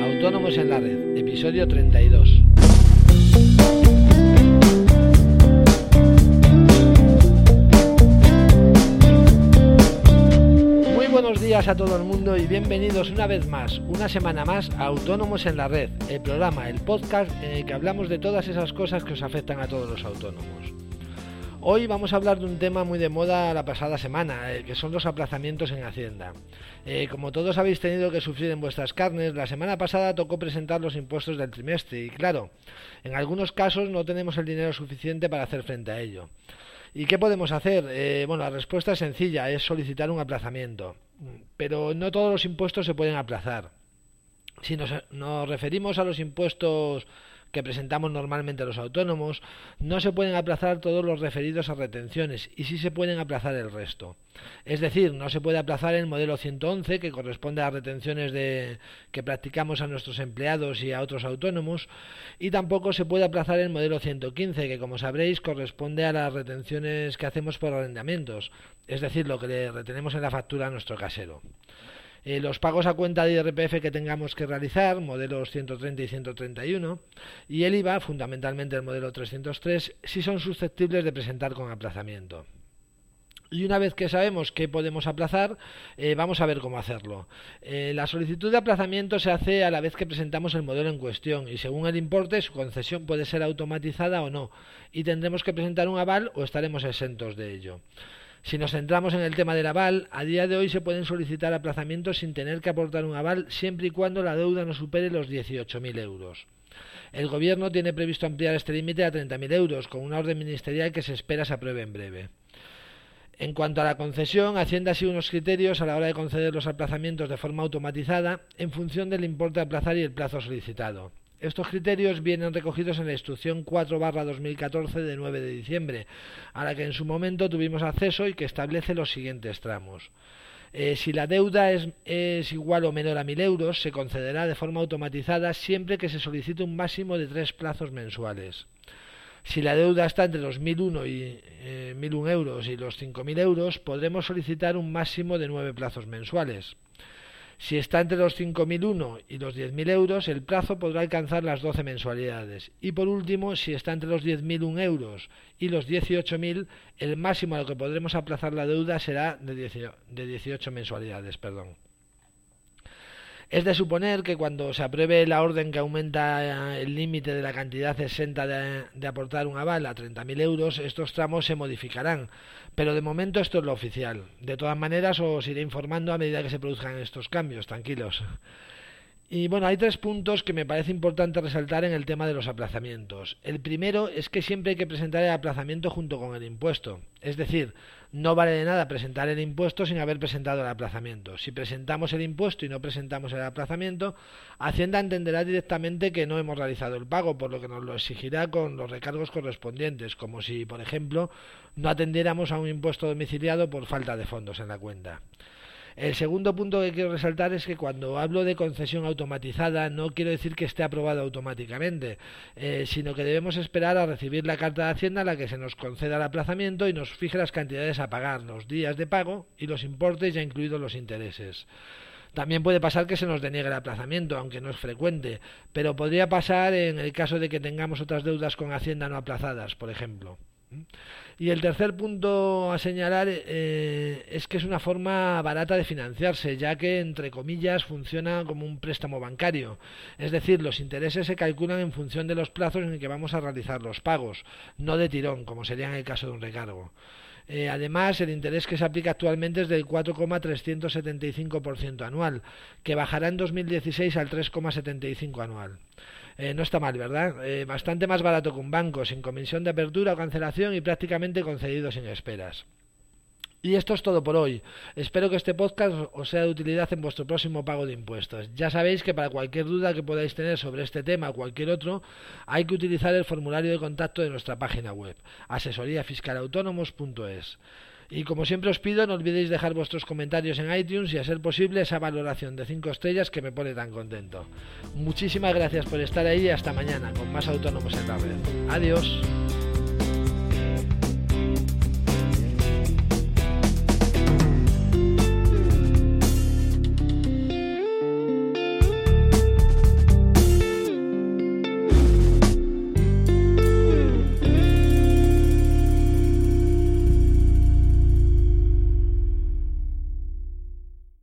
Autónomos en la Red, episodio 32. Muy buenos días a todo el mundo y bienvenidos una vez más, una semana más a Autónomos en la Red, el programa, el podcast en el que hablamos de todas esas cosas que os afectan a todos los autónomos. Hoy vamos a hablar de un tema muy de moda la pasada semana, eh, que son los aplazamientos en Hacienda. Eh, como todos habéis tenido que sufrir en vuestras carnes, la semana pasada tocó presentar los impuestos del trimestre y claro, en algunos casos no tenemos el dinero suficiente para hacer frente a ello. ¿Y qué podemos hacer? Eh, bueno, la respuesta es sencilla, es solicitar un aplazamiento. Pero no todos los impuestos se pueden aplazar. Si nos referimos a los impuestos que presentamos normalmente los autónomos, no se pueden aplazar todos los referidos a retenciones y sí se pueden aplazar el resto. Es decir, no se puede aplazar el modelo 111 que corresponde a retenciones de, que practicamos a nuestros empleados y a otros autónomos y tampoco se puede aplazar el modelo 115 que como sabréis corresponde a las retenciones que hacemos por arrendamientos, es decir, lo que le retenemos en la factura a nuestro casero. Eh, los pagos a cuenta de IRPF que tengamos que realizar, modelos 130 y 131, y el IVA, fundamentalmente el modelo 303, si son susceptibles de presentar con aplazamiento. Y una vez que sabemos qué podemos aplazar, eh, vamos a ver cómo hacerlo. Eh, la solicitud de aplazamiento se hace a la vez que presentamos el modelo en cuestión y según el importe su concesión puede ser automatizada o no y tendremos que presentar un aval o estaremos exentos de ello. Si nos centramos en el tema del aval, a día de hoy se pueden solicitar aplazamientos sin tener que aportar un aval siempre y cuando la deuda no supere los 18.000 euros. El Gobierno tiene previsto ampliar este límite a 30.000 euros, con una orden ministerial que se espera se apruebe en breve. En cuanto a la concesión, Hacienda sigue unos criterios a la hora de conceder los aplazamientos de forma automatizada en función del importe a aplazar y el plazo solicitado. Estos criterios vienen recogidos en la instrucción 4-2014 de 9 de diciembre, a la que en su momento tuvimos acceso y que establece los siguientes tramos. Eh, si la deuda es, igual o menor a 1.000 euros, se concederá de forma automatizada siempre que se solicite un máximo de tres plazos mensuales. Si la deuda está entre los 1.001 y eh, 1.001 euros y los 5.000 euros, podremos solicitar un máximo de nueve plazos mensuales. Si está entre los 5.001 y los 10.000 euros, el plazo podrá alcanzar las 12 mensualidades. Y por último, si está entre los 10.001 euros y los 18.000, el máximo a lo que podremos aplazar la deuda será de 18 mensualidades. Perdón. Es de suponer que cuando se apruebe la orden que aumenta el límite de la cantidad exenta de, de aportar un aval a 30.000 euros, estos tramos se modificarán. Pero de momento esto es lo oficial. De todas maneras os iré informando a medida que se produzcan estos cambios, tranquilos. Y bueno, hay tres puntos que me parece importante resaltar en el tema de los aplazamientos. El primero es que siempre hay que presentar el aplazamiento junto con el impuesto. Es decir, no vale de nada presentar el impuesto sin haber presentado el aplazamiento. Si presentamos el impuesto y no presentamos el aplazamiento, Hacienda entenderá directamente que no hemos realizado el pago, por lo que nos lo exigirá con los recargos correspondientes, como si, por ejemplo, no atendiéramos a un impuesto domiciliado por falta de fondos en la cuenta. El segundo punto que quiero resaltar es que cuando hablo de concesión automatizada no quiero decir que esté aprobado automáticamente, eh, sino que debemos esperar a recibir la carta de Hacienda a la que se nos conceda el aplazamiento y nos fije las cantidades a pagar, los días de pago y los importes ya incluidos los intereses. También puede pasar que se nos deniegue el aplazamiento, aunque no es frecuente, pero podría pasar en el caso de que tengamos otras deudas con Hacienda no aplazadas, por ejemplo. Y el tercer punto a señalar eh, es que es una forma barata de financiarse, ya que, entre comillas, funciona como un préstamo bancario. Es decir, los intereses se calculan en función de los plazos en que vamos a realizar los pagos, no de tirón, como sería en el caso de un recargo. Eh, además, el interés que se aplica actualmente es del 4,375% anual, que bajará en 2016 al 3,75% anual. Eh, no está mal, ¿verdad? Eh, bastante más barato que un banco, sin comisión de apertura o cancelación y prácticamente concedido sin esperas. Y esto es todo por hoy. Espero que este podcast os sea de utilidad en vuestro próximo pago de impuestos. Ya sabéis que para cualquier duda que podáis tener sobre este tema o cualquier otro, hay que utilizar el formulario de contacto de nuestra página web, asesoríafiscalautónomos.es. Y como siempre os pido, no olvidéis dejar vuestros comentarios en iTunes y a ser posible esa valoración de 5 estrellas que me pone tan contento. Muchísimas gracias por estar ahí y hasta mañana con más autónomos en la red. Adiós.